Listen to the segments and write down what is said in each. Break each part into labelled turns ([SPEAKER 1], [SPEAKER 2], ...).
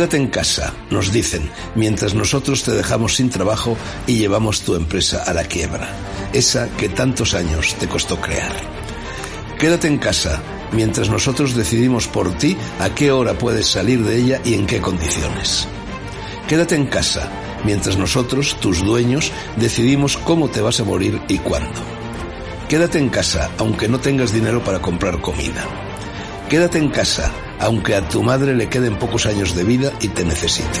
[SPEAKER 1] Quédate en casa, nos dicen, mientras nosotros te dejamos sin trabajo y llevamos tu empresa a la quiebra, esa que tantos años te costó crear. Quédate en casa, mientras nosotros decidimos por ti a qué hora puedes salir de ella y en qué condiciones. Quédate en casa, mientras nosotros, tus dueños, decidimos cómo te vas a morir y cuándo. Quédate en casa, aunque no tengas dinero para comprar comida. Quédate en casa, aunque a tu madre le queden pocos años de vida y te necesite.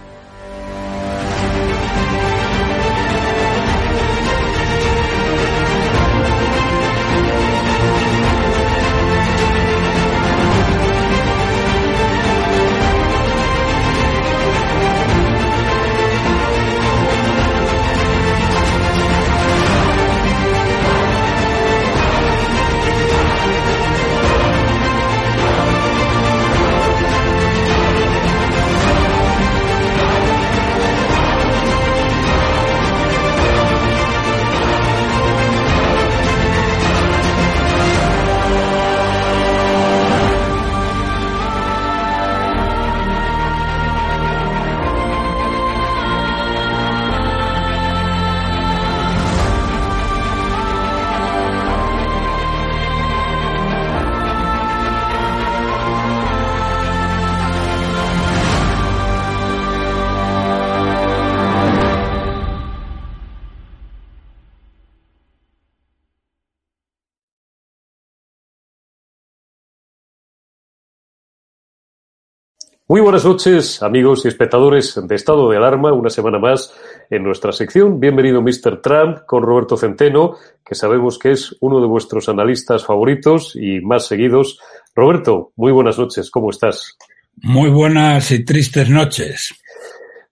[SPEAKER 2] Muy buenas noches, amigos y espectadores de Estado de Alarma, una semana más en nuestra sección. Bienvenido, Mr. Trump, con Roberto Centeno, que sabemos que es uno de vuestros analistas favoritos y más seguidos. Roberto, muy buenas noches, ¿cómo estás?
[SPEAKER 3] Muy buenas y tristes noches.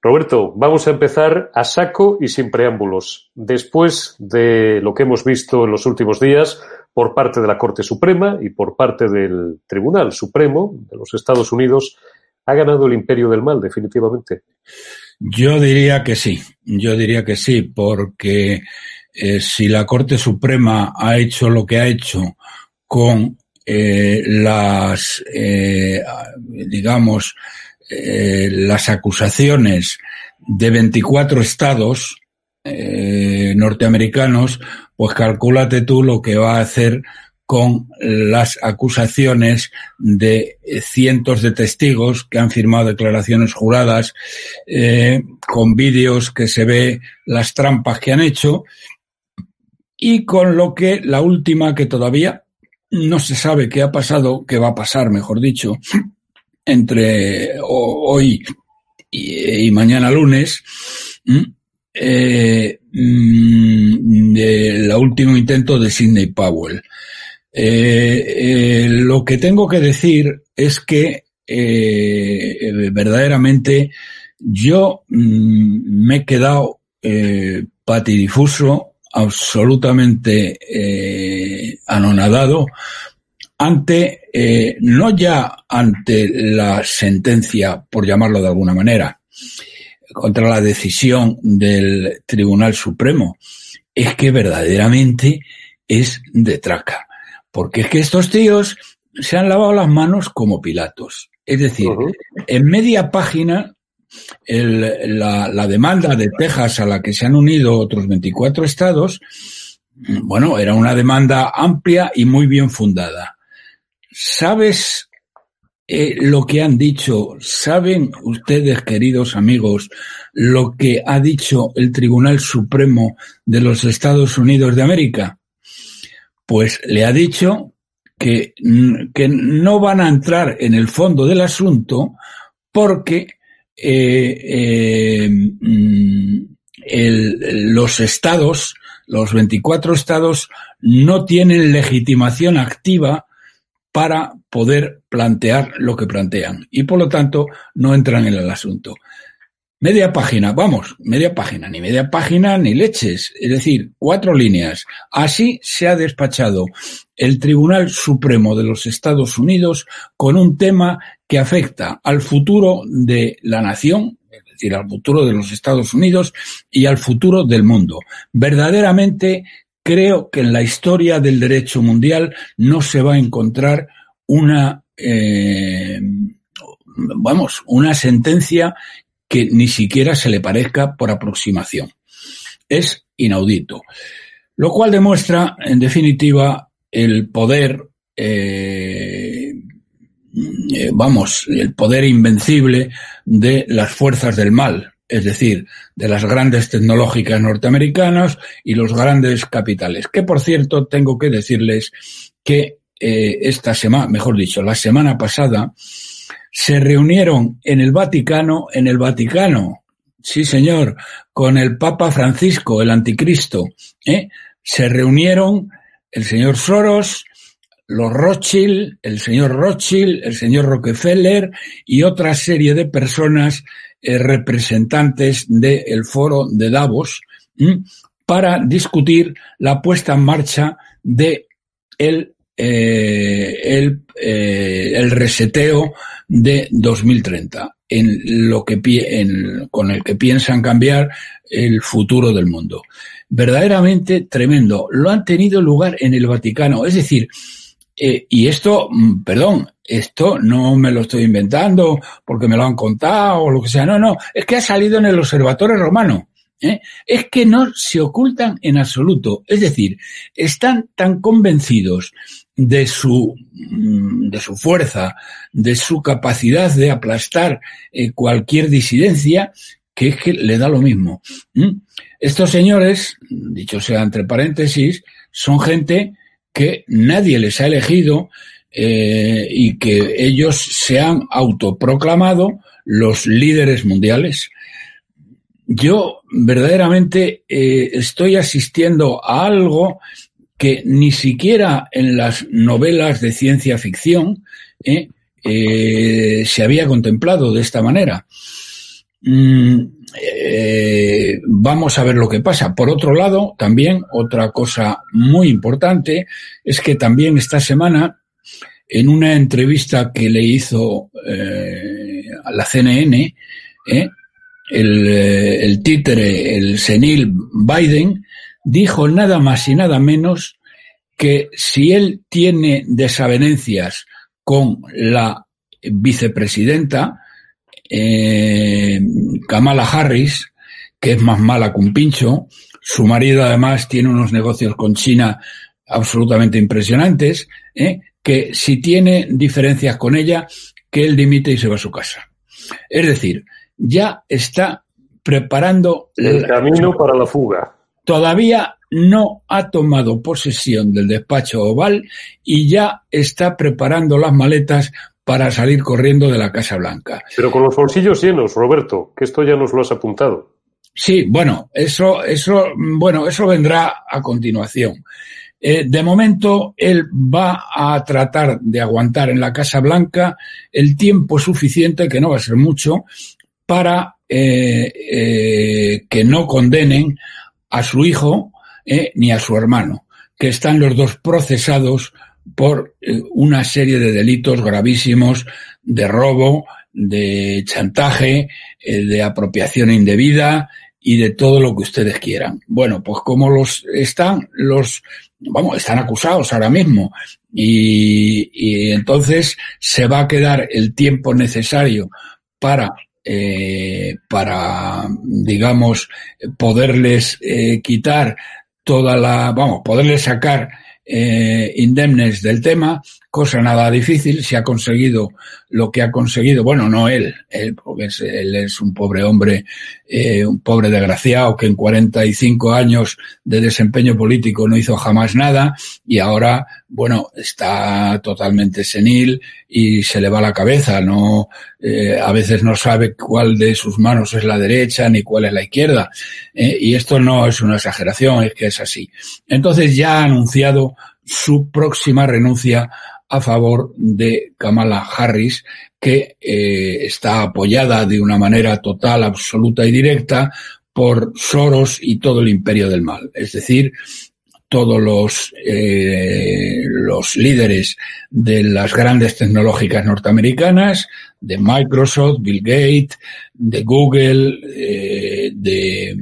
[SPEAKER 2] Roberto, vamos a empezar a saco y sin preámbulos. Después de lo que hemos visto en los últimos días por parte de la Corte Suprema y por parte del Tribunal Supremo de los Estados Unidos, ha ganado el imperio del mal, definitivamente.
[SPEAKER 3] Yo diría que sí, yo diría que sí, porque eh, si la Corte Suprema ha hecho lo que ha hecho con eh, las, eh, digamos, las acusaciones de 24 estados norteamericanos, pues calcúlate tú lo que va a hacer con las acusaciones de eh, cientos de testigos que han firmado declaraciones juradas, eh, con vídeos que se ve las trampas que han hecho y con lo que la última que todavía no se sabe qué ha pasado, qué va a pasar, mejor dicho, entre ho- hoy y, mañana lunes, eh, mm, del último intento de Sidney Powell. Eh, eh, lo que tengo que decir es que eh, verdaderamente yo mm, me he quedado patidifuso, absolutamente anonadado ante, no ya ante la sentencia, por llamarlo de alguna manera, contra la decisión del Tribunal Supremo, es que verdaderamente es de traca. Porque es que estos tíos se han lavado las manos como Pilatos. Es decir, en media página el, la, la, demanda de Texas a la que se han unido otros 24 estados, bueno, era una demanda amplia y muy bien fundada. ¿Sabes eh, lo que han dicho? ¿Saben ustedes, queridos amigos, lo que ha dicho el Tribunal Supremo de los Estados Unidos de América? Pues le ha dicho que, que no van a entrar en el fondo del asunto porque eh, eh, mm, los estados, los 24 estados, no tienen legitimación activa para poder plantear lo que plantean y por lo tanto no entran en el asunto. Media página, vamos, media página, ni media página ni leches, es decir, cuatro líneas. Así se ha despachado el Tribunal Supremo de los Estados Unidos con un tema que afecta al futuro de la nación, es decir, al futuro de los Estados Unidos y al futuro del mundo. Verdaderamente creo que en la historia del derecho mundial no se va a encontrar una, eh, vamos, una sentencia que ni siquiera se le parezca por aproximación. Es inaudito. Lo cual demuestra, en definitiva, el poder, eh, eh, vamos, el poder invencible de las fuerzas del mal, es decir, de las grandes tecnológicas norteamericanas y los grandes capitales. Que, por cierto, tengo que decirles que eh, esta semana, mejor dicho, la semana pasada, se reunieron en el Vaticano, en el Vaticano, sí señor, con el Papa Francisco, el anticristo, ¿eh? se reunieron el señor Soros, los Rothschild, el señor Rothschild, el señor Rockefeller y otra serie de personas eh, representantes del foro de Davos para discutir la puesta en marcha de el, eh, el, eh, el reseteo de 2030, en lo que en, con el que piensan cambiar el futuro del mundo. Verdaderamente tremendo. Lo han tenido lugar en el Vaticano. Es decir, eh, y esto, mm, perdón, esto no me lo estoy inventando porque me lo han contado o lo que sea. No, no, es que ha salido en el Observatorio Romano. ¿eh? Es que no se ocultan en absoluto. Es decir, están tan convencidos de su, mm, de su fuerza, de su capacidad de aplastar eh, cualquier disidencia, que es que le da lo mismo. Estos señores, dicho sea entre paréntesis, son gente que nadie les ha elegido eh, y que ellos se han autoproclamado los líderes mundiales. Yo verdaderamente eh, estoy asistiendo a algo que ni siquiera en las novelas de ciencia ficción eh, eh, se había contemplado de esta manera. Mm, eh, vamos a ver lo que pasa. Por otro lado, también otra cosa muy importante es que también esta semana, en una entrevista que le hizo a la CNN, el, el títere, el senil Biden, dijo nada más y nada menos que si él tiene desavenencias con la vicepresidenta eh, Kamala Harris, que es más mala que un pincho, su marido además tiene unos negocios con China absolutamente impresionantes, ¿eh? que si tiene diferencias con ella, que él dimite y se va a su casa. Es decir, ya está preparando
[SPEAKER 2] el camino para la fuga
[SPEAKER 3] todavía no ha tomado posesión del despacho oval y ya está preparando las maletas para salir corriendo de la Casa Blanca.
[SPEAKER 2] Pero con los bolsillos llenos, Roberto, que esto ya nos lo has apuntado.
[SPEAKER 3] Sí, bueno, eso, eso, bueno, eso vendrá a continuación. Eh, de momento, él va a tratar de aguantar en la Casa Blanca el tiempo suficiente, que no va a ser mucho, para eh, eh, que no condenen a su hijo eh, ni a su hermano, que están los dos procesados por eh, una serie de delitos gravísimos de robo, de chantaje, eh, de apropiación indebida y de todo lo que ustedes quieran. Bueno, pues como los están, los, vamos, están acusados ahora mismo y, y entonces se va a quedar el tiempo necesario para eh, para, digamos, poderles eh, quitar toda la, vamos, poderles sacar eh, indemnes del tema, cosa nada difícil, si ha conseguido lo que ha conseguido, bueno, no él, él porque es, él es un pobre hombre, eh, un pobre desgraciado que en 45 años de desempeño político no hizo jamás nada y ahora, bueno, está totalmente senil y se le va la cabeza, no, eh, a veces no sabe cuál de sus manos es la derecha ni cuál es la izquierda. Eh, y esto no es una exageración, es que es así. Entonces ya ha anunciado su próxima renuncia a favor de Kamala Harris, que eh, está apoyada de una manera total, absoluta y directa por Soros y todo el imperio del mal. Es decir, todos los, eh, los líderes de las grandes tecnológicas norteamericanas, de Microsoft, Bill Gates, de Google, eh, de,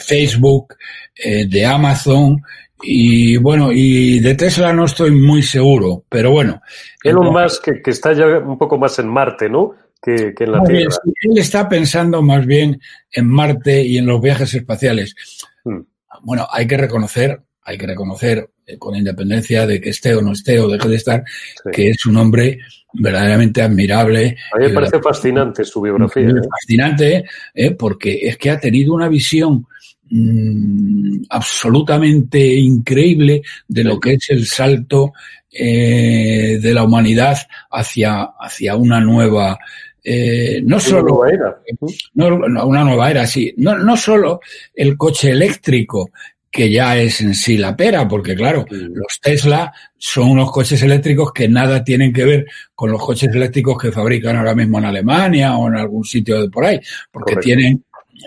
[SPEAKER 3] Facebook, de Amazon, y bueno, y de Tesla no estoy muy seguro, pero bueno.
[SPEAKER 2] Elon Musk, que, que está ya un poco más en Marte, ¿no? Que, que en la Tierra.
[SPEAKER 3] Él está pensando más bien en Marte y en los viajes espaciales. Hmm. Bueno, hay que reconocer, hay que reconocer, eh, con independencia de que esté o no esté o deje de estar, sí. que es un hombre verdaderamente admirable.
[SPEAKER 2] A mí me parece fascinante su biografía. ¿eh?
[SPEAKER 3] Fascinante, ¿eh? porque es que ha tenido una visión mmm, absolutamente increíble de lo que es el salto eh, de la humanidad hacia, hacia una nueva eh, no solo
[SPEAKER 2] una nueva era.
[SPEAKER 3] No, una nueva era, sí. No, no solo el coche eléctrico, que ya es en sí la pera, porque claro, los Tesla son unos coches eléctricos que nada tienen que ver con los coches eléctricos que fabrican ahora mismo en Alemania o en algún sitio de por ahí, porque Correcto. tienen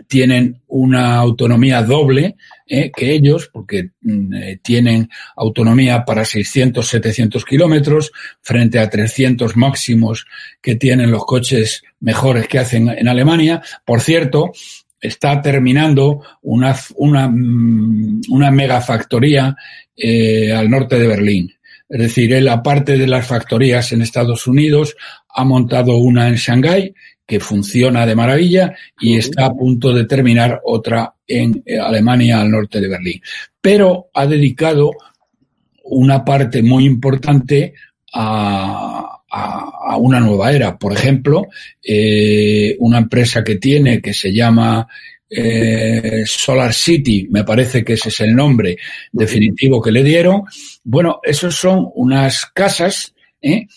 [SPEAKER 3] tienen una autonomía doble eh, que ellos, porque eh, tienen autonomía para 600, 700 kilómetros frente a 300 máximos que tienen los coches mejores que hacen en Alemania. Por cierto, está terminando una, una, una megafactoría eh, al norte de Berlín. Es decir, él, aparte de las factorías en Estados Unidos, ha montado una en Shanghái que funciona de maravilla y está a punto de terminar otra en eh, Alemania al norte de Berlín. Pero ha dedicado una parte muy importante a, a, a una nueva era. Por ejemplo, eh, una empresa que tiene que se llama eh, Solar City, me parece que ese es el nombre definitivo que le dieron. Bueno, esos son unas casas ¿eh?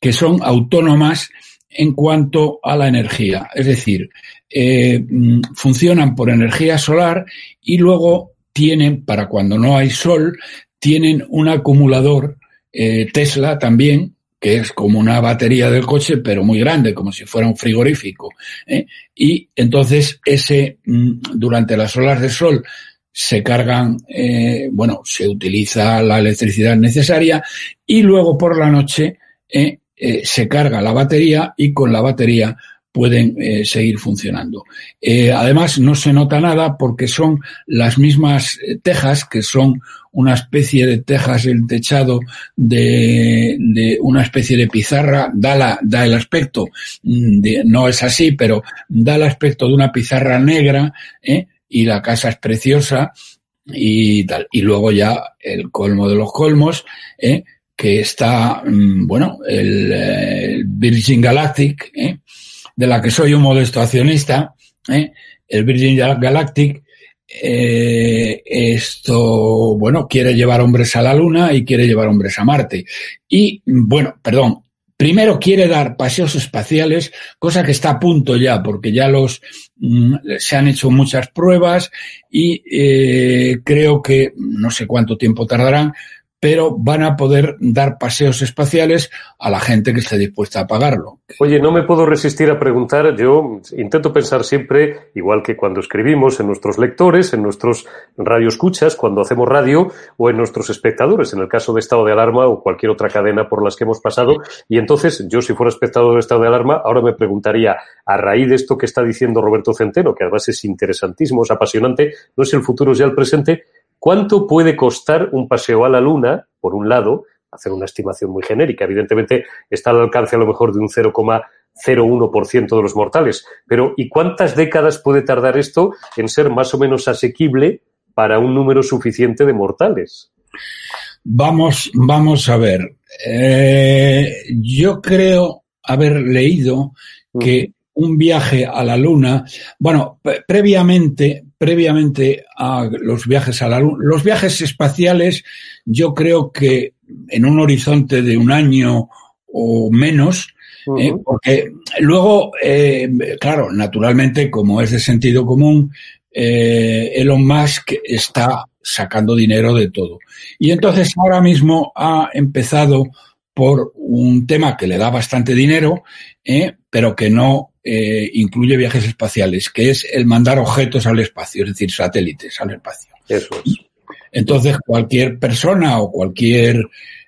[SPEAKER 3] que son autónomas en cuanto a la energía. Es decir, eh, funcionan por energía solar y luego tienen, para cuando no hay sol, tienen un acumulador eh, Tesla también, que es como una batería del coche, pero muy grande, como si fuera un frigorífico. ¿eh? Y entonces ese, durante las olas de sol, se cargan, bueno, se utiliza la electricidad necesaria y luego por la noche eh, se carga la batería y con la batería pueden eh, seguir funcionando. Eh, además, no se nota nada porque son las mismas tejas, que son una especie de tejas, el techado de, de una especie de pizarra, da, la, da el aspecto, mm, de, no es así, pero da el aspecto de una pizarra negra, ¿eh? y la casa es preciosa y tal. Y luego ya el colmo de los colmos, ¿eh? Que está, mm, bueno, el, el Virgin Galactic, ¿eh? de la que soy un modesto accionista, ¿eh? el Virgin Galactic, eh, esto, bueno, quiere llevar hombres a la Luna y quiere llevar hombres a Marte. Y, bueno, perdón, primero quiere dar paseos espaciales, cosa que está a punto ya, porque ya los mm, se han hecho muchas pruebas y eh, creo que no sé cuánto tiempo tardarán, pero van a poder dar paseos espaciales a la gente que esté dispuesta a pagarlo.
[SPEAKER 2] Oye, no me puedo resistir a preguntar, yo intento pensar siempre, igual que cuando escribimos en nuestros lectores, en nuestros radioescuchas, cuando hacemos radio, o en nuestros espectadores, en el caso de estado de alarma o cualquier otra cadena por las que hemos pasado. Y entonces, yo si fuera espectador de estado de alarma, ahora me preguntaría, a raíz de esto que está diciendo Roberto Centeno, que además es interesantísimo, es apasionante, no es el futuro, ya el presente, ¿cuánto puede costar un paseo a la Luna, por un lado, hacer una estimación muy genérica. Evidentemente está al alcance a lo mejor de un 0,01% de los mortales. Pero ¿y cuántas décadas puede tardar esto en ser más o menos asequible para un número suficiente de mortales?
[SPEAKER 3] Vamos, vamos a ver. Eh, yo creo haber leído que un viaje a la Luna, bueno, previamente, previamente a los viajes a la Luna, los viajes espaciales, yo creo que en un horizonte de un año o menos, eh, porque luego, eh, claro, naturalmente, como es de sentido común, eh, Elon Musk está sacando dinero de todo. Y entonces ahora mismo ha empezado por un tema que le da bastante dinero, pero que no eh, incluye viajes espaciales, que es el mandar objetos al espacio, es decir, satélites al espacio.
[SPEAKER 2] Eso es.
[SPEAKER 3] Entonces, cualquier persona o cualquier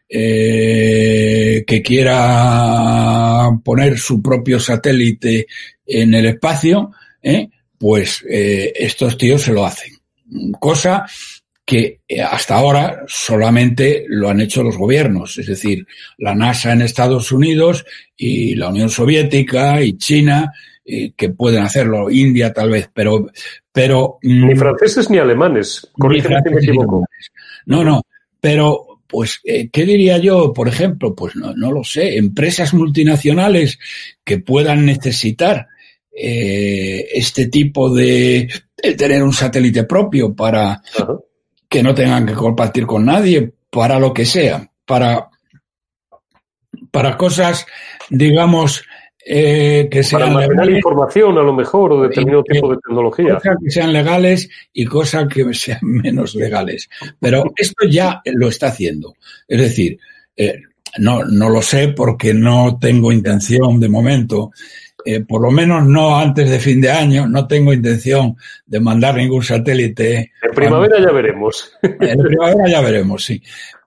[SPEAKER 3] eh, que quiera poner su propio satélite en el espacio, eh, pues eh, estos tíos se lo hacen. Cosa que eh, hasta ahora solamente lo han hecho los gobiernos, es decir, la NASA en Estados Unidos y la Unión Soviética y China, que pueden hacerlo, India tal vez, pero... pero
[SPEAKER 2] mm, ni franceses ni alemanes, corrígeme si me equivoco.
[SPEAKER 3] No, no, pero pues, eh, ¿qué diría yo? Por ejemplo, pues no, no lo sé, empresas multinacionales que puedan necesitar eh, este tipo de, de, tener un satélite propio para, que no tengan que compartir con nadie para lo que sea, para, para cosas, digamos, eh, que sean
[SPEAKER 2] para legales, información a lo mejor o determinado tipo de tecnología.
[SPEAKER 3] Cosas que sean legales y cosas que sean menos legales. Pero esto ya lo está haciendo. Es decir, eh, no, no lo sé porque no tengo intención de momento eh, por lo menos no antes de fin de año, no tengo intención de mandar ningún satélite.
[SPEAKER 2] En primavera ya veremos.
[SPEAKER 3] En primavera ya veremos, sí.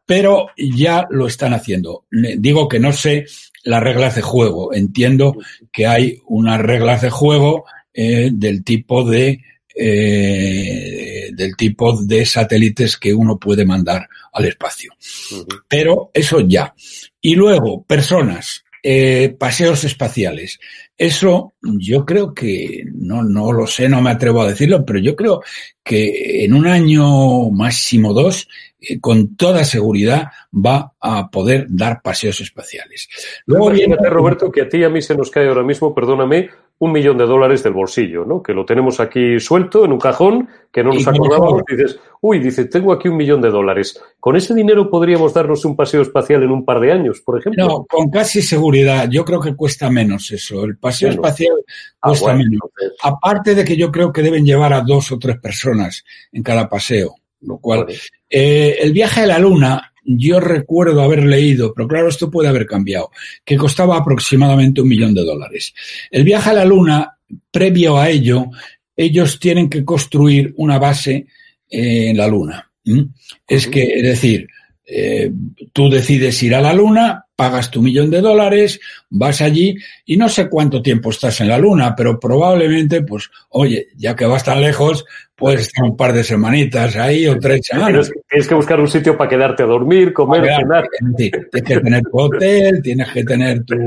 [SPEAKER 3] Pero ya lo están haciendo. Digo que no sé las reglas de juego. Entiendo que hay unas reglas de juego eh, del tipo de eh, del tipo de satélites que uno puede mandar al espacio. Uh -huh. Pero eso ya. Y luego, personas, eh, paseos espaciales. Eso yo creo que, no, no lo sé, no me atrevo a decirlo, pero yo creo que en un año máximo dos, eh, con toda seguridad va a poder dar paseos espaciales.
[SPEAKER 2] Luego Imagínate, viene... Roberto, que a ti y a mí se nos cae ahora mismo, perdóname, un millón de dólares del bolsillo, ¿no? Que lo tenemos aquí suelto en un cajón, que no nos acordábamos, dices, uy, dice, tengo aquí un millón de dólares. ¿Con ese dinero podríamos darnos un paseo espacial en un par de años, por ejemplo?
[SPEAKER 3] No, con casi seguridad. Yo creo que cuesta menos eso. El paseo bueno. espacial cuesta ah, bueno, menos. Aparte de que yo creo que deben llevar a dos o tres personas en cada paseo, lo cual, vale. eh, el viaje a la luna yo recuerdo haber leído, pero claro, esto puede haber cambiado, que costaba aproximadamente un millón de dólares. El viaje a la Luna, previo a ello, ellos tienen que construir una base eh, en la Luna. ¿Mm? Es que, es decir, eh, tú decides ir a la Luna, pagas tu millón de dólares, vas allí y no sé cuánto tiempo estás en la Luna, pero probablemente, pues, oye, ya que vas tan lejos, puedes estar un par de semanitas ahí o tres semanas.
[SPEAKER 2] Tienes que buscar un sitio para quedarte a dormir, comer,
[SPEAKER 3] cenar. Tienes que tener tu hotel, tienes que tener tu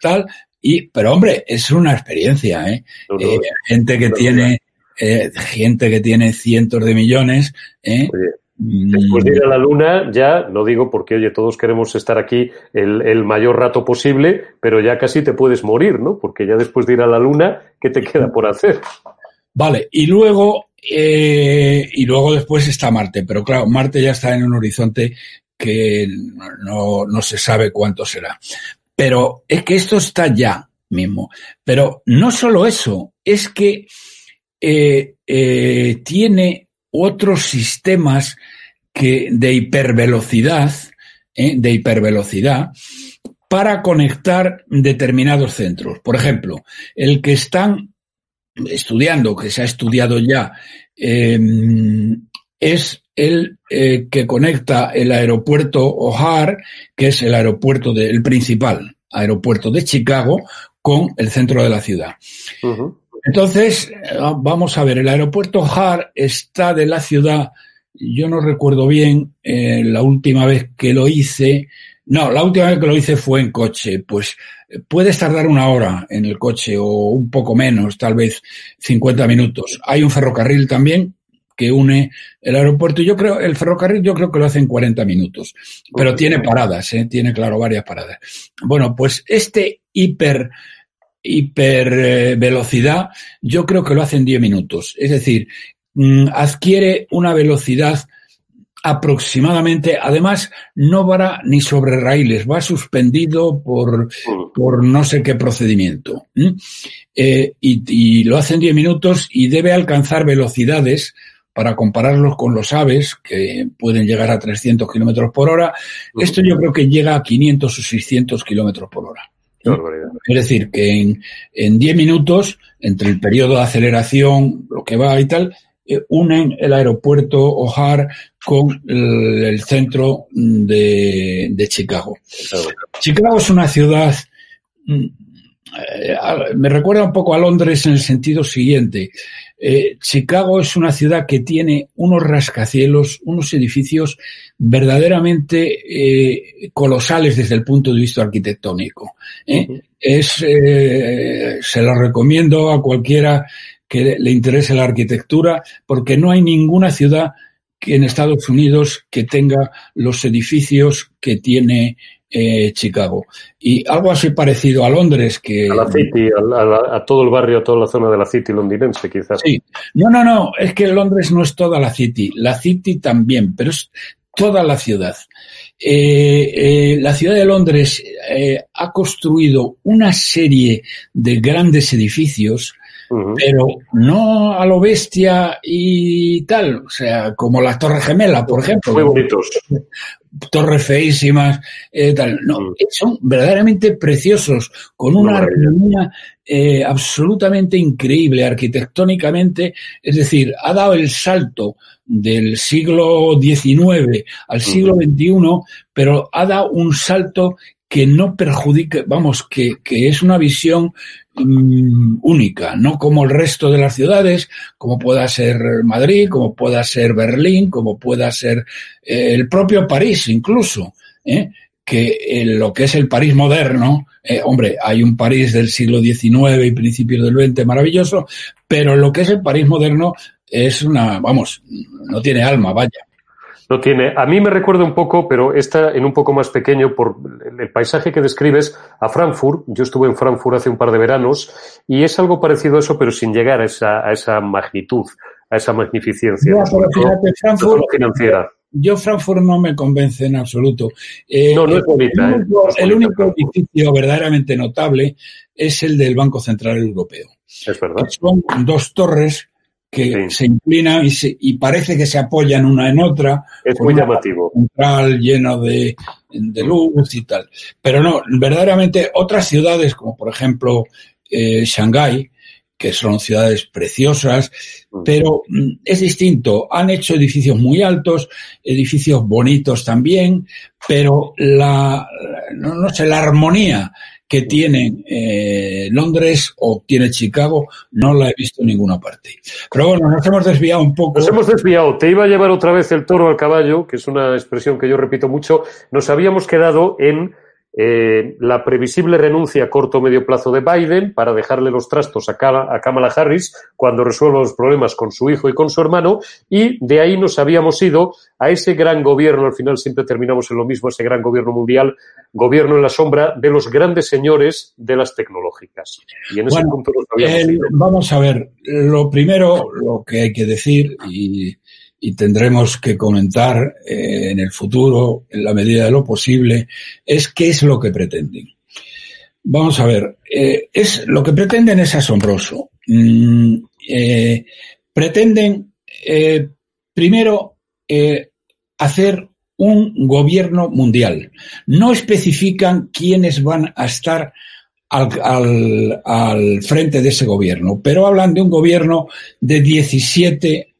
[SPEAKER 3] tal. Y, pero hombre, es una experiencia, ¿eh? No, no, eh gente que no, tiene, eh, gente que tiene cientos de millones, ¿eh?
[SPEAKER 2] Oye. Después de ir a la luna, ya, no digo porque, oye, todos queremos estar aquí el, el, mayor rato posible, pero ya casi te puedes morir, ¿no? Porque ya después de ir a la luna, ¿qué te queda por hacer?
[SPEAKER 3] Vale, y luego, eh, y luego después está Marte, pero claro, Marte ya está en un horizonte que no, no se sabe cuánto será. Pero es que esto está ya mismo. Pero no solo eso, es que eh, eh, tiene otros sistemas que de hipervelocidad, ¿eh? de hipervelocidad, para conectar determinados centros. Por ejemplo, el que están estudiando, que se ha estudiado ya, eh, es el eh, que conecta el aeropuerto O'Hare, que es el aeropuerto del principal aeropuerto de Chicago, con el centro de la ciudad. Entonces, vamos a ver, el aeropuerto O'Hare está de la ciudad, yo no recuerdo bien, eh, la última vez que lo hice, no, la última vez que lo hice fue en coche, pues puedes tardar una hora en el coche o un poco menos, tal vez 50 minutos. Hay un ferrocarril también que une el aeropuerto. Yo creo, el ferrocarril yo creo que lo hace en 40 minutos, pero tiene paradas, ¿eh? tiene claro varias paradas. Bueno, pues este hiper, hiper eh, velocidad, yo creo que lo hace en 10 minutos. Es decir, adquiere una velocidad aproximadamente, además, no va ni sobre raíles, va suspendido por, por no sé qué procedimiento. Eh, y, y, lo hace en 10 minutos y debe alcanzar velocidades para compararlos con los aves, que pueden llegar a 300 kilómetros por hora. Esto yo creo que llega a 500 o 600 kilómetros por hora. Es decir, que en, en 10 minutos, entre el periodo de aceleración, lo que va y tal, unen el aeropuerto O'Hare con el, centro de, de Chicago. Chicago es una ciudad, mm, eh, me recuerda un poco a Londres en el sentido siguiente. Eh, Chicago es una ciudad que tiene unos rascacielos, unos edificios verdaderamente eh, colosales desde el punto de vista arquitectónico. ¿eh? Es, se lo recomiendo a cualquiera que le interese la arquitectura, porque no hay ninguna ciudad que en Estados Unidos que tenga los edificios que tiene eh, Chicago. Y algo así parecido a Londres que...
[SPEAKER 2] A la City, a, todo el barrio, a toda la zona de la City londinense, quizás.
[SPEAKER 3] Sí. No, no, no, es que Londres no es toda la City. La City también, pero es toda la ciudad. Eh, eh, la ciudad de Londres ha construido una serie de grandes edificios pero no a lo bestia y tal, o sea, como las Torres Gemelas, por ejemplo.
[SPEAKER 2] Muy bonitos.
[SPEAKER 3] Torres feísimas, eh, tal. No, mm. son verdaderamente preciosos, con una armonía eh, absolutamente increíble arquitectónicamente. Es decir, ha dado el salto del siglo XIX al siglo XXI, pero ha dado un salto que no perjudique, vamos, que, que es una visión mm, única, no como el resto de las ciudades, como pueda ser Madrid, como pueda ser Berlín, como pueda ser eh, el propio París incluso, ¿eh? que lo que es el París moderno, eh, hombre, hay un París del siglo XIX y principios del XX maravilloso, pero lo que es el París moderno es una, vamos, no tiene alma, vaya.
[SPEAKER 2] No tiene. A mí me recuerda un poco, pero está en un poco más pequeño por el paisaje que describes a Frankfurt. Yo estuve en Frankfurt hace un par de veranos y es algo parecido a eso, pero sin llegar a esa, a esa magnitud, a esa magnificencia.
[SPEAKER 3] Frankfurt, financiera. Yo Frankfurt no me convence en absoluto.
[SPEAKER 2] Eh, no, no es bonita.
[SPEAKER 3] El único, el único edificio verdaderamente notable es el del Banco Central Europeo.
[SPEAKER 2] Es verdad.
[SPEAKER 3] Son dos torres que se inclinan y, y, parece que se apoyan una en otra.
[SPEAKER 2] Es muy llamativo.
[SPEAKER 3] Central lleno de, de, luz y tal. Pero no, verdaderamente otras ciudades, como por ejemplo eh, Shanghái, que son ciudades preciosas, mm. pero mm, es distinto. Han hecho edificios muy altos, edificios bonitos también, pero la, no, no sé, la armonía que tiene eh, Londres o tiene Chicago, no la he visto en ninguna parte. Pero bueno, nos hemos desviado un poco.
[SPEAKER 2] Nos hemos desviado. Te iba a llevar otra vez el toro al caballo, que es una expresión que yo repito mucho. Nos habíamos quedado en eh, la previsible renuncia a corto o medio plazo de Biden para dejarle los trastos a, Kamala Harris cuando resuelva los problemas con su hijo y con su hermano, y de ahí nos habíamos ido a ese gran gobierno, al final siempre terminamos en lo mismo, ese gran gobierno mundial, gobierno en la sombra de los grandes señores de las tecnológicas.
[SPEAKER 3] Y en ese punto nos habíamos Vamos a ver, lo primero, lo que hay que decir, y y tendremos que comentar eh, en el futuro, en la medida de lo posible, es qué es lo que pretenden. Vamos a ver, eh, es, lo que pretenden es asombroso. Mm, eh, pretenden, primero, hacer un gobierno mundial. No especifican quiénes van a estar al, al, frente de ese gobierno, pero hablan de un gobierno de 17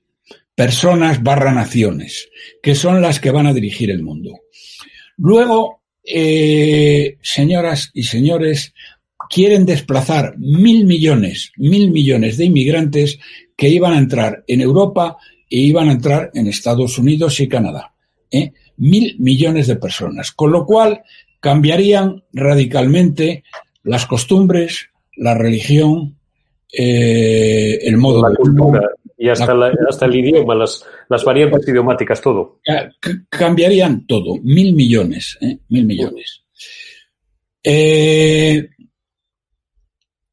[SPEAKER 3] personas barra naciones, que son las que van a dirigir el mundo. Luego, eh, señoras y señores, quieren desplazar mil millones, mil millones de inmigrantes que iban a entrar en Europa e iban a entrar en Estados Unidos y Canadá. ¿eh? Mil millones de personas, con lo cual cambiarían radicalmente las costumbres, la religión, eh, el modo
[SPEAKER 2] de cultura y hasta, hasta el idioma, las, las variantes idiomáticas, todo.
[SPEAKER 3] Cambiarían todo, mil millones, ¿eh? mil millones. Eh,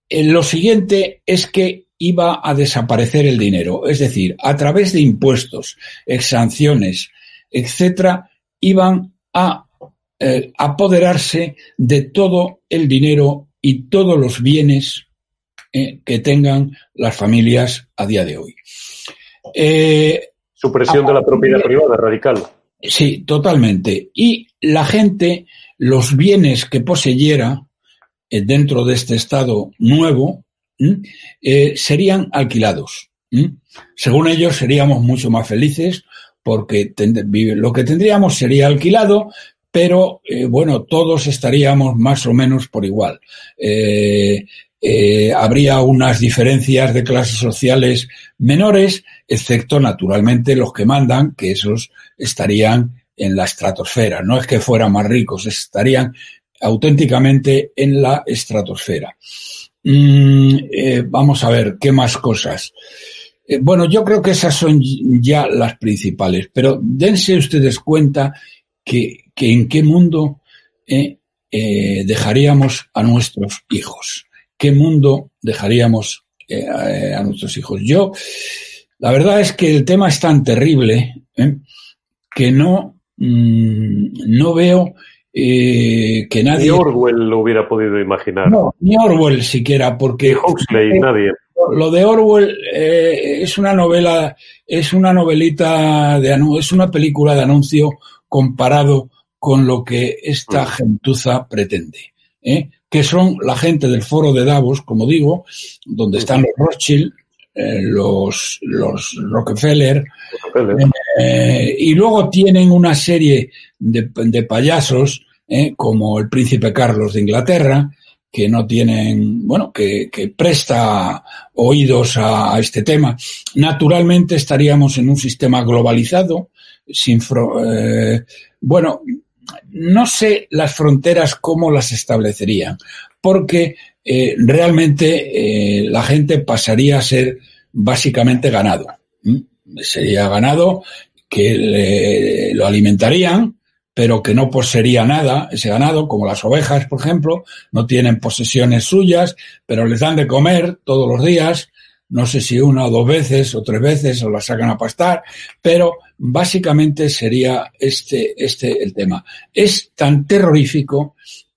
[SPEAKER 3] lo siguiente es que iba a desaparecer el dinero, es decir, a través de impuestos, sanciones, etcétera, iban a eh, apoderarse de todo el dinero y todos los bienes eh, que tengan las familias a día de hoy.
[SPEAKER 2] Eh, Supresión de la propiedad privada radical.
[SPEAKER 3] Sí, totalmente. Y la gente, los bienes que poseyera dentro de este Estado nuevo, serían alquilados. Según ellos, seríamos mucho más felices porque lo que tendríamos sería alquilado, pero eh, bueno, todos estaríamos más o menos por igual. Eh, eh, habría unas diferencias de clases sociales menores, excepto naturalmente los que mandan, que esos estarían en la estratosfera. No es que fueran más ricos, estarían auténticamente en la estratosfera. Mm, vamos a ver, ¿qué más cosas? bueno, yo creo que esas son ya las principales, pero dense ustedes cuenta que, en qué mundo eh, eh, dejaríamos a nuestros hijos. ¿Qué mundo dejaríamos eh, a, nuestros hijos? Yo, la verdad es que el tema es tan terrible que no, mm, no veo que nadie.
[SPEAKER 2] Ni Orwell lo hubiera podido imaginar.
[SPEAKER 3] No, ni Orwell siquiera, porque.
[SPEAKER 2] Ni Huxley, nadie.
[SPEAKER 3] Lo de Orwell es una novela, es una novelita de es una película de anuncio comparado con lo que esta gentuza pretende, ¿eh? Que son la gente del foro de Davos, como digo, donde están los Rothschild, eh, los, los Rockefeller, eh, y luego tienen una serie de, de payasos, como el príncipe Carlos de Inglaterra, que no tienen, bueno, que, que presta oídos a, a, este tema. Naturalmente estaríamos en un sistema globalizado, sin, eh, bueno, no sé las fronteras cómo las establecerían, porque eh, realmente eh, la gente pasaría a ser básicamente ganado. Sería ganado que lo alimentarían, pero que no poseería nada, ese ganado, como las ovejas, por ejemplo, no tienen posesiones suyas, pero les dan de comer todos los días, no sé si una o dos veces o tres veces o la sacan a pastar, pero básicamente sería este, este el tema. Es tan terrorífico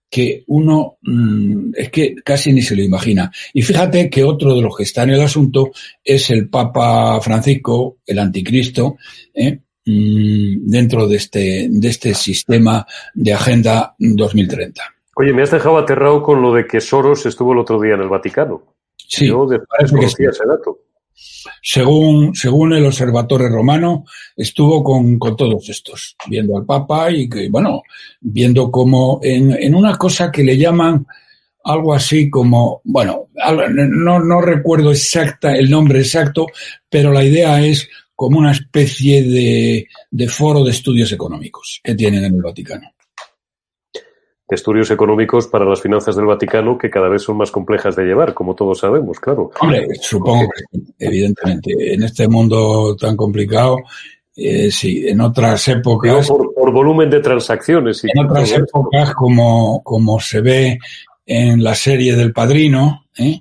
[SPEAKER 3] que uno mm, es que casi ni se lo imagina. Y fíjate que otro de los que está en el asunto es el Papa Francisco, el anticristo, ¿eh? mm, dentro de este, de este sistema de Agenda 2030.
[SPEAKER 2] Oye, me has dejado aterrado con lo de que Soros estuvo el otro día en el Vaticano.
[SPEAKER 3] Sí, Yo
[SPEAKER 2] desconocía ese dato.
[SPEAKER 3] Según, según el Observatorio Romano, estuvo con, con, todos estos, viendo al Papa y que, bueno, viendo como en, en una cosa que le llaman algo así como, bueno, no, no recuerdo exacta el nombre exacto, pero la idea es como una especie de, de foro de estudios económicos que tienen en el Vaticano
[SPEAKER 2] estudios económicos para las finanzas del Vaticano que cada vez son más complejas de llevar, como todos sabemos, claro.
[SPEAKER 3] Hombre, supongo que evidentemente. En este mundo tan complicado, eh, sí, en otras épocas.
[SPEAKER 2] Por, volumen de transacciones.
[SPEAKER 3] Y en otras épocas, como, como se ve en la serie del Padrino, ¿eh?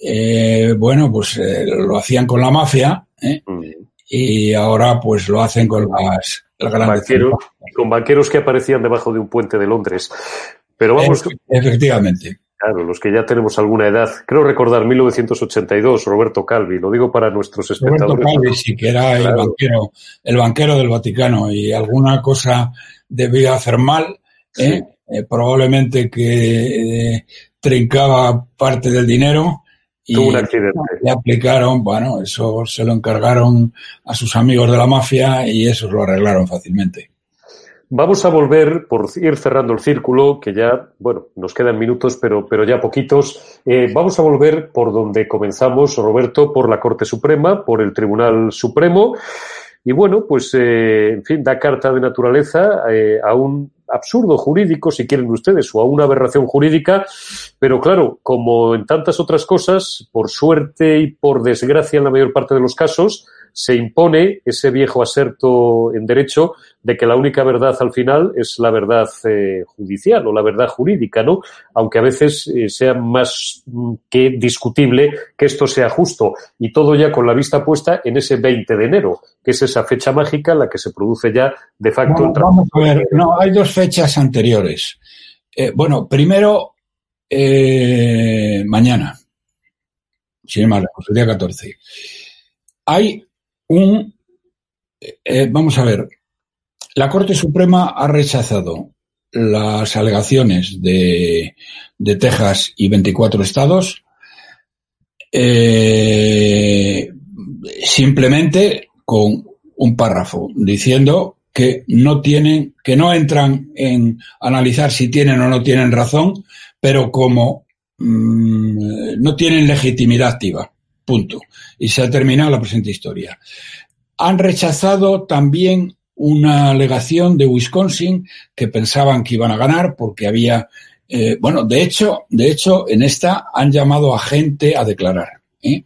[SPEAKER 3] eh bueno, pues eh, lo hacían con la mafia, mm. Y ahora pues lo hacen con las
[SPEAKER 2] con banqueros que aparecían debajo de un puente de Londres. Pero vamos.
[SPEAKER 3] Efectivamente.
[SPEAKER 2] Claro, los que ya tenemos alguna edad. Creo recordar 1982, Roberto Calvi, lo digo para nuestros espectadores.
[SPEAKER 3] Roberto Calvi sí que era el banquero, el banquero del Vaticano y alguna cosa debía hacer mal, ¿eh? Eh, probablemente que eh, trincaba parte del dinero y
[SPEAKER 2] Tuvo un accidente.
[SPEAKER 3] le aplicaron, bueno, eso se lo encargaron a sus amigos de la mafia y eso lo arreglaron fácilmente.
[SPEAKER 2] Vamos a volver, por ir cerrando el círculo, que ya, bueno, nos quedan minutos, pero, pero ya poquitos. Eh, vamos a volver por donde comenzamos, Roberto, por la Corte Suprema, por el Tribunal Supremo. Y bueno, pues, eh, en fin, da carta de naturaleza eh, a un absurdo jurídico, si quieren ustedes, o a una aberración jurídica, pero claro, como en tantas otras cosas, por suerte y por desgracia en la mayor parte de los casos, se impone ese viejo aserto en derecho de que la única verdad al final es la verdad eh, judicial o la verdad jurídica, ¿no? Aunque a veces eh, sea más mm, que discutible que esto sea justo y todo ya con la vista puesta en ese 20 de enero, que es esa fecha mágica en la que se produce ya de facto
[SPEAKER 3] vamos a ver, no, hay dos fechas anteriores. Eh, bueno, primero, eh, mañana, sin más el día 14. Hay un, eh, vamos a ver, la Corte Suprema ha rechazado las alegaciones de, de Texas y 24 estados eh, simplemente con un párrafo diciendo que no tienen, que no entran en analizar si tienen o no tienen razón, pero como mm, no tienen legitimidad activa. Punto. Y se ha terminado la presente historia. Han rechazado también una alegación de Wisconsin que pensaban que iban a ganar porque había, eh, bueno, de hecho, de hecho, en esta han llamado a gente a declarar. ¿eh?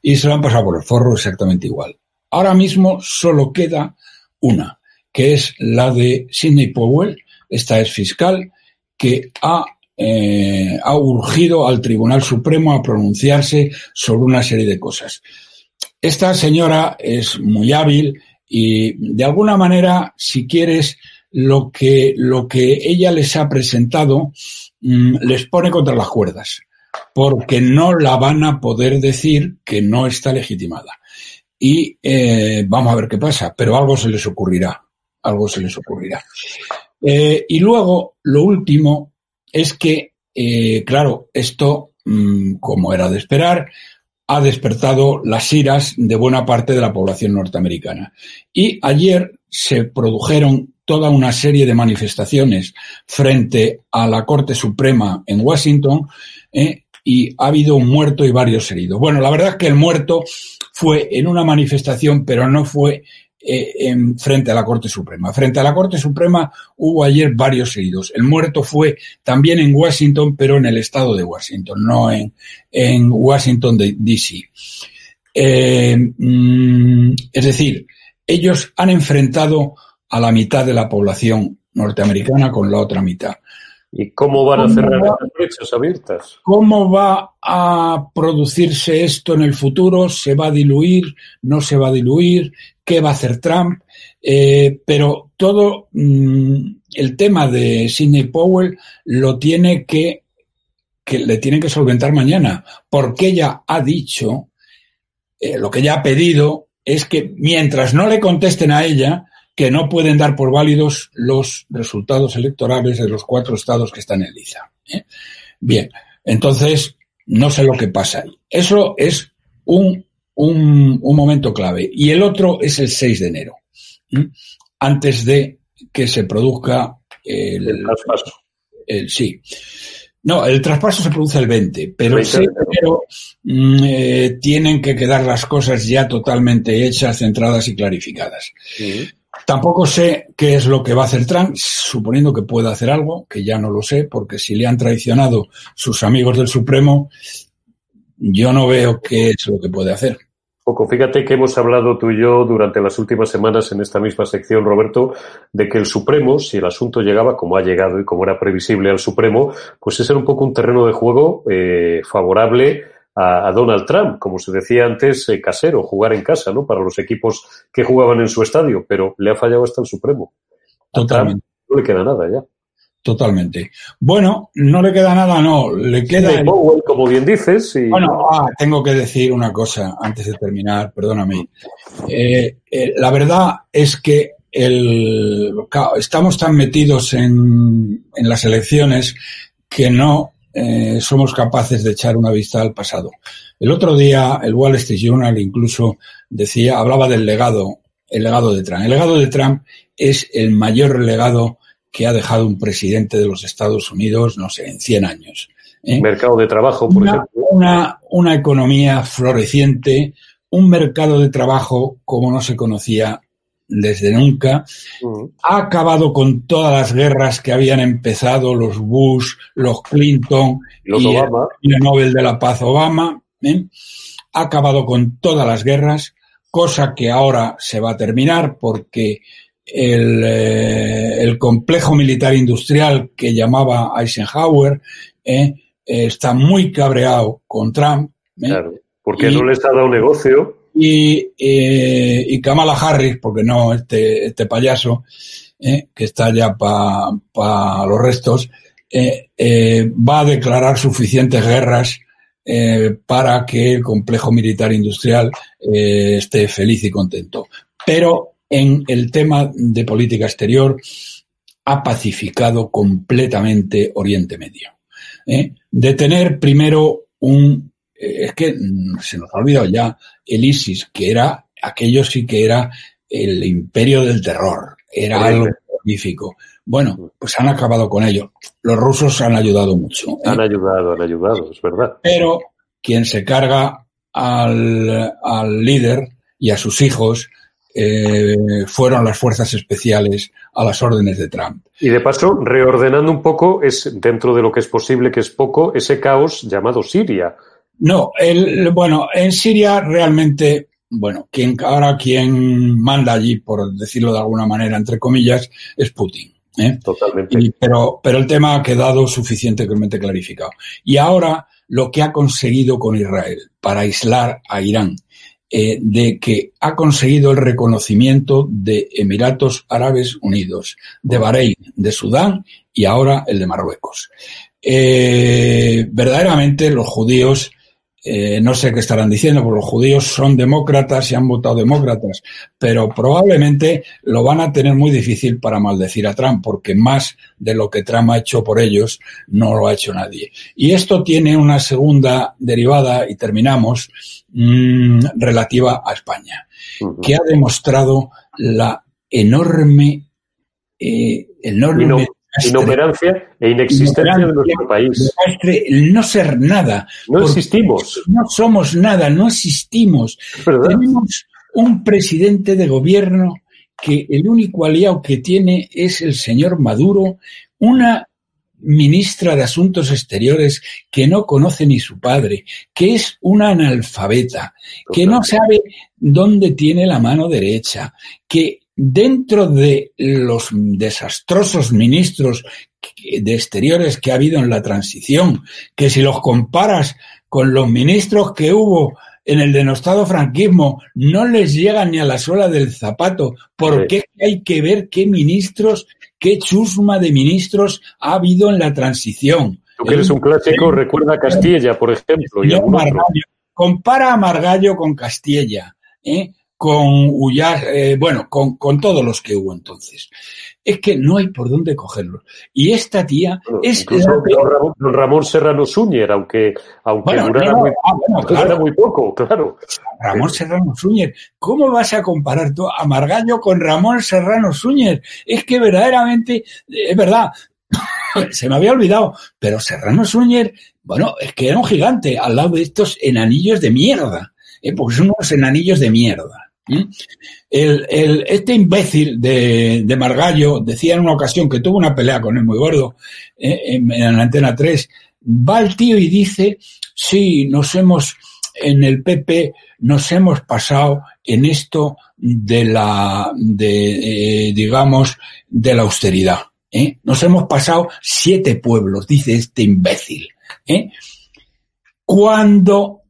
[SPEAKER 3] Y se lo han pasado por el forro exactamente igual. Ahora mismo solo queda una, que es la de Sidney Powell, esta es fiscal, que ha, eh, ha urgido al Tribunal Supremo a pronunciarse sobre una serie de cosas. Esta señora es muy hábil y de alguna manera, si quieres, lo que, lo que ella les ha presentado mm, les pone contra las cuerdas, porque no la van a poder decir que no está legitimada. Y eh, vamos a ver qué pasa, pero algo se les ocurrirá, algo se les ocurrirá. Eh, y luego, lo último es que, eh, claro, esto, mm, como era de esperar, ha despertado las iras de buena parte de la población norteamericana. Y ayer se produjeron toda una serie de manifestaciones frente a la Corte Suprema en Washington eh, y ha habido un muerto y varios heridos. Bueno, la verdad es que el muerto fue en una manifestación, pero no fue eh, en, frente a la Corte Suprema. Frente a la Corte Suprema hubo ayer varios heridos. El muerto fue también en Washington, pero en el estado de Washington, no en, en Washington D.C. Eh, mm, es decir, ellos han enfrentado a la mitad de la población norteamericana con la otra mitad.
[SPEAKER 2] ¿Y cómo van a
[SPEAKER 3] ¿Cómo
[SPEAKER 2] cerrar
[SPEAKER 3] va?
[SPEAKER 2] esas brechas abiertas?
[SPEAKER 3] ¿Cómo va a producirse esto en el futuro? ¿Se va a diluir? ¿No se va a diluir? ¿Qué va a hacer Trump? Eh, pero todo mm, el tema de Sidney Powell lo tiene que, que le tienen que solventar mañana, porque ella ha dicho, eh, lo que ella ha pedido es que mientras no le contesten a ella, que no pueden dar por válidos los resultados electorales de los cuatro estados que están en liza. ¿eh? Bien, entonces no sé lo que pasa ahí. Eso es un, un, un momento clave. Y el otro es el 6 de enero, ¿eh? antes de que se produzca el,
[SPEAKER 2] El traspaso.
[SPEAKER 3] el- sí. No, el traspaso se produce el 20, pero el
[SPEAKER 2] 20 de
[SPEAKER 3] 6 de enero mm, eh, tienen que quedar las cosas ya totalmente hechas, centradas y clarificadas.
[SPEAKER 2] Sí.
[SPEAKER 3] Tampoco sé qué es lo que va a hacer Trump, suponiendo que pueda hacer algo, que ya no lo sé, porque si le han traicionado sus amigos del Supremo, yo no veo qué es lo que puede hacer.
[SPEAKER 2] Poco. Fíjate que hemos hablado tú y yo durante las últimas semanas en esta misma sección, Roberto, de que el Supremo, si el asunto llegaba como ha llegado y como era previsible al Supremo, pues ese era un poco un terreno de juego eh, favorable a, a Donald Trump, como se decía antes, eh, casero, jugar en casa, ¿no? Para los equipos que jugaban en su estadio, pero le ha fallado hasta el Supremo. A Trump
[SPEAKER 3] Totalmente.
[SPEAKER 2] no le queda nada ya.
[SPEAKER 3] Totalmente. Bueno, no le queda nada, no, le queda...
[SPEAKER 2] El... Powell, como bien dices. Y...
[SPEAKER 3] Bueno, ah, tengo que decir una cosa antes de terminar, perdóname. Eh, eh, la verdad es que el, estamos tan metidos en, en las elecciones que no eh, somos capaces de echar una vista al pasado. El otro día el Wall Street Journal incluso decía, hablaba del legado, el legado de Trump. El legado de Trump es el mayor legado que ha dejado un presidente de los Estados Unidos, no sé, en 100 años.
[SPEAKER 2] ¿eh? Mercado de trabajo, por
[SPEAKER 3] una,
[SPEAKER 2] ejemplo.
[SPEAKER 3] Una, una economía floreciente, un mercado de trabajo como no se conocía desde nunca, uh-huh. ha acabado con todas las guerras que habían empezado los Bush, los Clinton
[SPEAKER 2] los
[SPEAKER 3] y,
[SPEAKER 2] Obama.
[SPEAKER 3] El, y, el, Nobel de la Paz Obama. ¿eh? Ha acabado con todas las guerras, cosa que ahora se va a terminar porque el, eh, el complejo militar industrial que llamaba Eisenhower eh, está muy cabreado con Trump. ¿eh?
[SPEAKER 2] Claro, porque y, no les ha dado negocio
[SPEAKER 3] y, eh, y Kamala Harris, porque no este, este payaso, eh, que está ya para pa los restos, eh, va a declarar suficientes guerras para que el complejo militar industrial esté feliz y contento. Pero en el tema de política exterior ha pacificado completamente Oriente Medio. De tener primero un es que se nos ha olvidado ya el ISIS, que era, aquello sí que era el imperio del terror, era algo magnífico. Bueno, pues han acabado con ello. Los rusos han ayudado mucho.
[SPEAKER 2] ¿eh? Han ayudado, han ayudado, es verdad.
[SPEAKER 3] Pero quien se carga al, al líder y a sus hijos eh, fueron las fuerzas especiales a las órdenes de Trump.
[SPEAKER 2] Y de paso, reordenando un poco, es dentro de lo que es posible, que es poco, ese caos llamado Siria,
[SPEAKER 3] no, el, bueno, en Siria realmente, bueno, quien, ahora quien manda allí, por decirlo de alguna manera, entre comillas, es Putin. ¿eh?
[SPEAKER 2] Totalmente.
[SPEAKER 3] Y, pero, pero el tema ha quedado suficientemente clarificado. Y ahora lo que ha conseguido con Israel para aislar a Irán, eh, de que ha conseguido el reconocimiento de Emiratos Árabes Unidos, de Bahrein, de Sudán y ahora el de Marruecos. Eh, verdaderamente los judíos eh, no sé qué estarán diciendo, porque los judíos son demócratas y han votado demócratas, pero probablemente lo van a tener muy difícil para maldecir a Trump, porque más de lo que Trump ha hecho por ellos no lo ha hecho nadie. Y esto tiene una segunda derivada, y terminamos, mmm, relativa a España, uh -huh. que ha demostrado la enorme, eh, enorme
[SPEAKER 2] no inoperancia e inexistencia de nuestro país.
[SPEAKER 3] El no ser nada.
[SPEAKER 2] No existimos.
[SPEAKER 3] No somos nada, no existimos. Tenemos un presidente de gobierno que el único aliado que tiene es el señor Maduro, una ministra de Asuntos Exteriores que no conoce ni su padre, que es una analfabeta, que no sabe dónde tiene la mano derecha, que dentro de los desastrosos ministros de exteriores que ha habido en la transición, que si los comparas con los ministros que hubo en el denostado franquismo, no les llega ni a la suela del zapato, porque sí. hay que ver qué ministros, qué chusma de ministros ha habido en la transición.
[SPEAKER 2] Tú que eres un clásico, el, recuerda Castilla, por ejemplo. Y
[SPEAKER 3] Margallo, compara a Margallo con Castilla. ¿eh? Con Ullar, eh, bueno, con, con, todos los que hubo entonces. Es que no hay por dónde cogerlos. Y esta tía bueno, es
[SPEAKER 2] la Ramón, Ramón, Serrano Súñer, aunque, aunque bueno, durara, no, muy, ah, bueno, claro. muy, poco, claro.
[SPEAKER 3] Ramón Serrano Súñer, ¿cómo vas a comparar tú a Margallo con Ramón Serrano Súñer? Es que verdaderamente, es verdad, se me había olvidado, pero Serrano Súñer, bueno, es que era un gigante al lado de estos enanillos de mierda, ¿eh? porque son unos enanillos de mierda. El, el, este imbécil de, Margallo decía en una ocasión que tuvo una pelea con él muy gordo eh, en, la antena 3. Va el tío y dice: Sí, nos hemos, en el PP, nos hemos pasado en esto de la, de, eh, digamos, de la austeridad. ¿eh? Nos hemos pasado siete pueblos, dice este imbécil. Cuando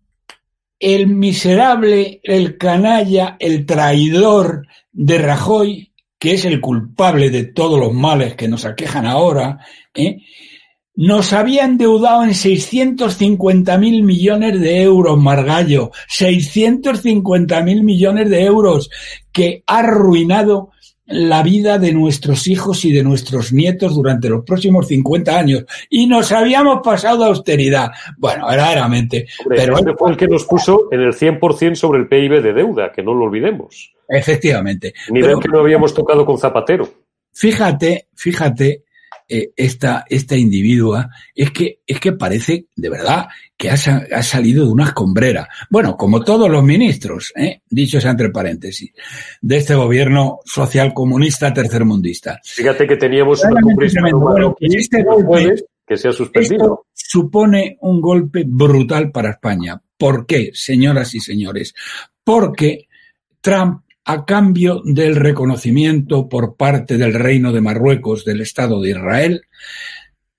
[SPEAKER 3] el miserable, el canalla, el traidor de Rajoy, que es el culpable de todos los males que nos aquejan ahora, ¿eh? nos había endeudado en 650 mil millones de euros, Margallo, 650 mil millones de euros que ha arruinado la vida de nuestros hijos y de nuestros nietos durante los próximos 50 años. Y nos habíamos pasado austeridad. Bueno, verdaderamente.
[SPEAKER 2] pero este fue el que nos puso en el 100% sobre el PIB de deuda, que no lo olvidemos.
[SPEAKER 3] Efectivamente.
[SPEAKER 2] Nivel que no habíamos tocado con Zapatero.
[SPEAKER 3] Fíjate, fíjate eh, esta, esta individua es que, es que parece de verdad que ha, ha salido de una escombrera. Bueno, como todos los ministros, ¿eh? dichos entre paréntesis, de este gobierno social comunista tercermundista.
[SPEAKER 2] Fíjate que teníamos una bueno,
[SPEAKER 3] que, este golpe,
[SPEAKER 2] que se ha suspendido.
[SPEAKER 3] supone un golpe brutal para España. ¿Por qué, señoras y señores? Porque Trump a cambio del reconocimiento por parte del Reino de Marruecos del Estado de Israel,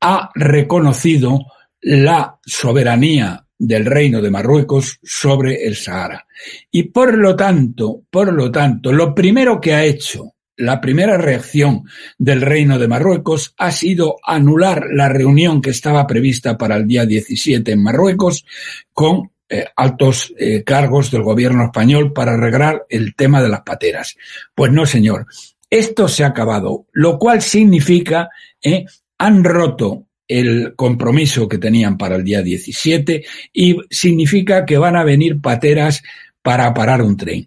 [SPEAKER 3] ha reconocido la soberanía del Reino de Marruecos sobre el Sahara. Y por lo tanto, por lo tanto, lo primero que ha hecho la primera reacción del Reino de Marruecos ha sido anular la reunión que estaba prevista para el día 17 en Marruecos con eh, altos eh, cargos del gobierno español para arreglar el tema de las pateras. Pues no, señor. Esto se ha acabado, lo cual significa, eh, han roto el compromiso que tenían para el día 17 y significa que van a venir pateras para parar un tren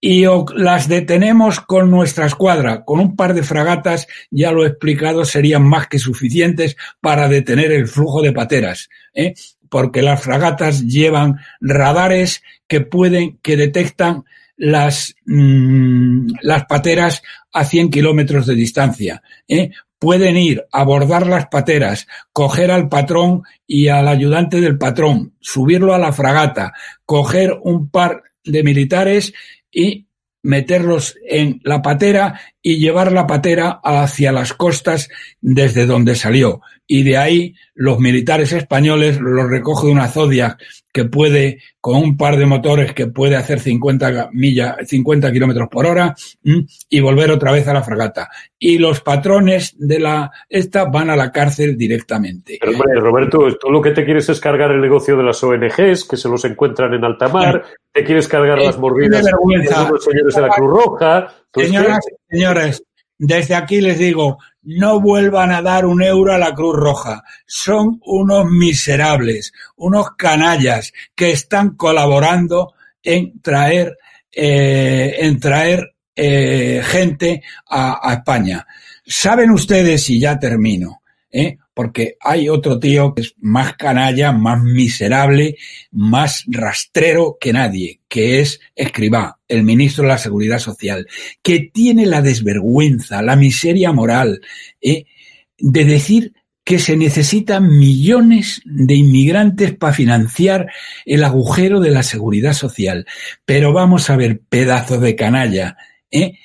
[SPEAKER 3] y las detenemos con nuestra escuadra, con un par de fragatas, ya lo he explicado, serían más que suficientes para detener el flujo de pateras. ¿eh? Porque las fragatas llevan radares que pueden, que detectan las, mm, las pateras a 100 kilómetros de distancia. ¿eh? Pueden ir, abordar las pateras, coger al patrón y al ayudante del patrón, subirlo a la fragata, coger un par de militares y meterlos en la patera y llevar la patera hacia las costas desde donde salió. Y de ahí los militares españoles los recoge una Zodiac que puede, con un par de motores que puede hacer 50 millas, 50 kilómetros por hora y volver otra vez a la fragata. Y los patrones de la, esta van a la cárcel directamente.
[SPEAKER 2] Pero hombre, Roberto, tú lo que te quieres es cargar el negocio de las ONGs que se los encuentran en alta mar, te quieres cargar las mordidas de los señores de la Cruz Roja.
[SPEAKER 3] Señoras, señores, desde aquí les digo, no vuelvan a dar un euro a la Cruz Roja. Son unos miserables, unos canallas que están colaborando en traer, eh, en traer eh, gente a, a, España. Saben ustedes, y ya termino, ¿eh? Porque hay otro tío que es más canalla, más miserable, más rastrero que nadie, que es Escribá, el ministro de la Seguridad Social, que tiene la desvergüenza, la miseria moral ¿eh? de decir que se necesitan millones de inmigrantes para financiar el agujero de la seguridad social. Pero vamos a ver, pedazo de canalla, ¿eh?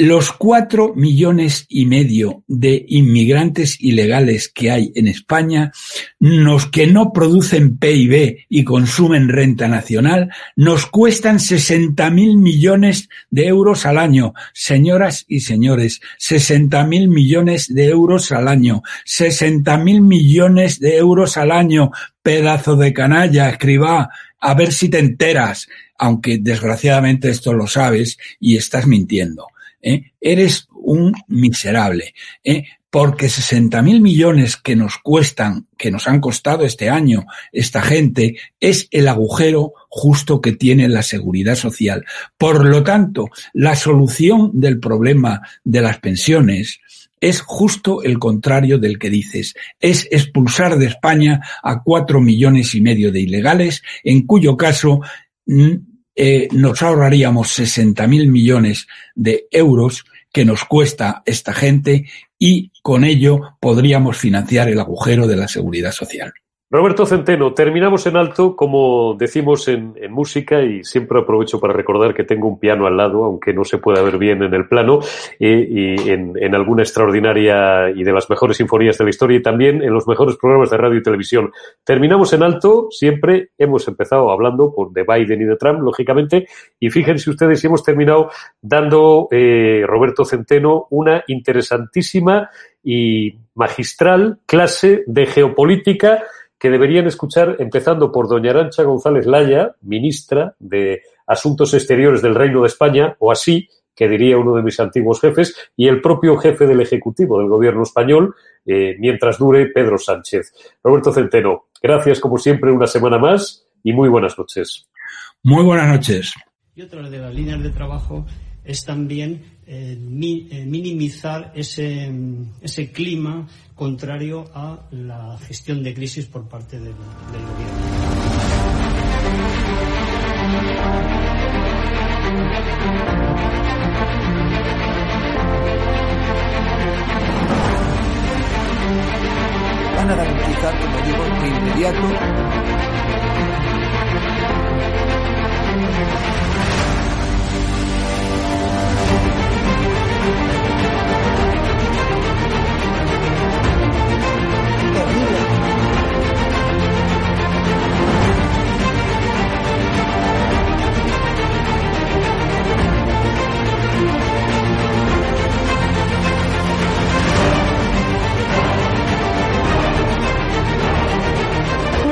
[SPEAKER 3] Los cuatro millones y medio de inmigrantes ilegales que hay en España, los que no producen PIB y consumen renta nacional, nos cuestan 60 mil millones de euros al año. Señoras y señores, 60 mil millones de euros al año. 60 mil millones de euros al año. Pedazo de canalla, escriba, a ver si te enteras, aunque desgraciadamente esto lo sabes y estás mintiendo. ¿Eh? eres un miserable. ¿eh? Porque 60 mil millones que nos cuestan, que nos han costado este año esta gente, es el agujero justo que tiene la seguridad social. Por lo tanto, la solución del problema de las pensiones es justo el contrario del que dices. Es expulsar de España a cuatro millones y medio de ilegales, en cuyo caso mm, eh, nos ahorraríamos 60 mil millones de euros que nos cuesta esta gente y con ello podríamos financiar el agujero de la seguridad social.
[SPEAKER 2] Roberto Centeno, terminamos en alto, como decimos en, música, y siempre aprovecho para recordar que tengo un piano al lado, aunque no se pueda ver bien en el plano, y, en, alguna extraordinaria y de las mejores sinfonías de la historia, y también en los mejores programas de radio y televisión. Terminamos en alto, siempre hemos empezado hablando por de Biden y de Trump, lógicamente, y fíjense ustedes, hemos terminado dando, eh, Roberto Centeno, una interesantísima y magistral clase de geopolítica que deberían escuchar empezando por doña Arancha González Laya, ministra de Asuntos Exteriores del Reino de España, o así, que diría uno de mis antiguos jefes, y el propio jefe del Ejecutivo del Gobierno español, eh, mientras dure Pedro Sánchez. Roberto Centeno, gracias como siempre una semana más y muy buenas noches.
[SPEAKER 3] Muy buenas noches.
[SPEAKER 4] Y otra de las líneas de trabajo es también eh, eh, minimizar ese, ese, clima contrario a la gestión de crisis por parte del, gobierno.
[SPEAKER 5] van a garantizar, inmediato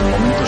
[SPEAKER 6] momentos de crisis.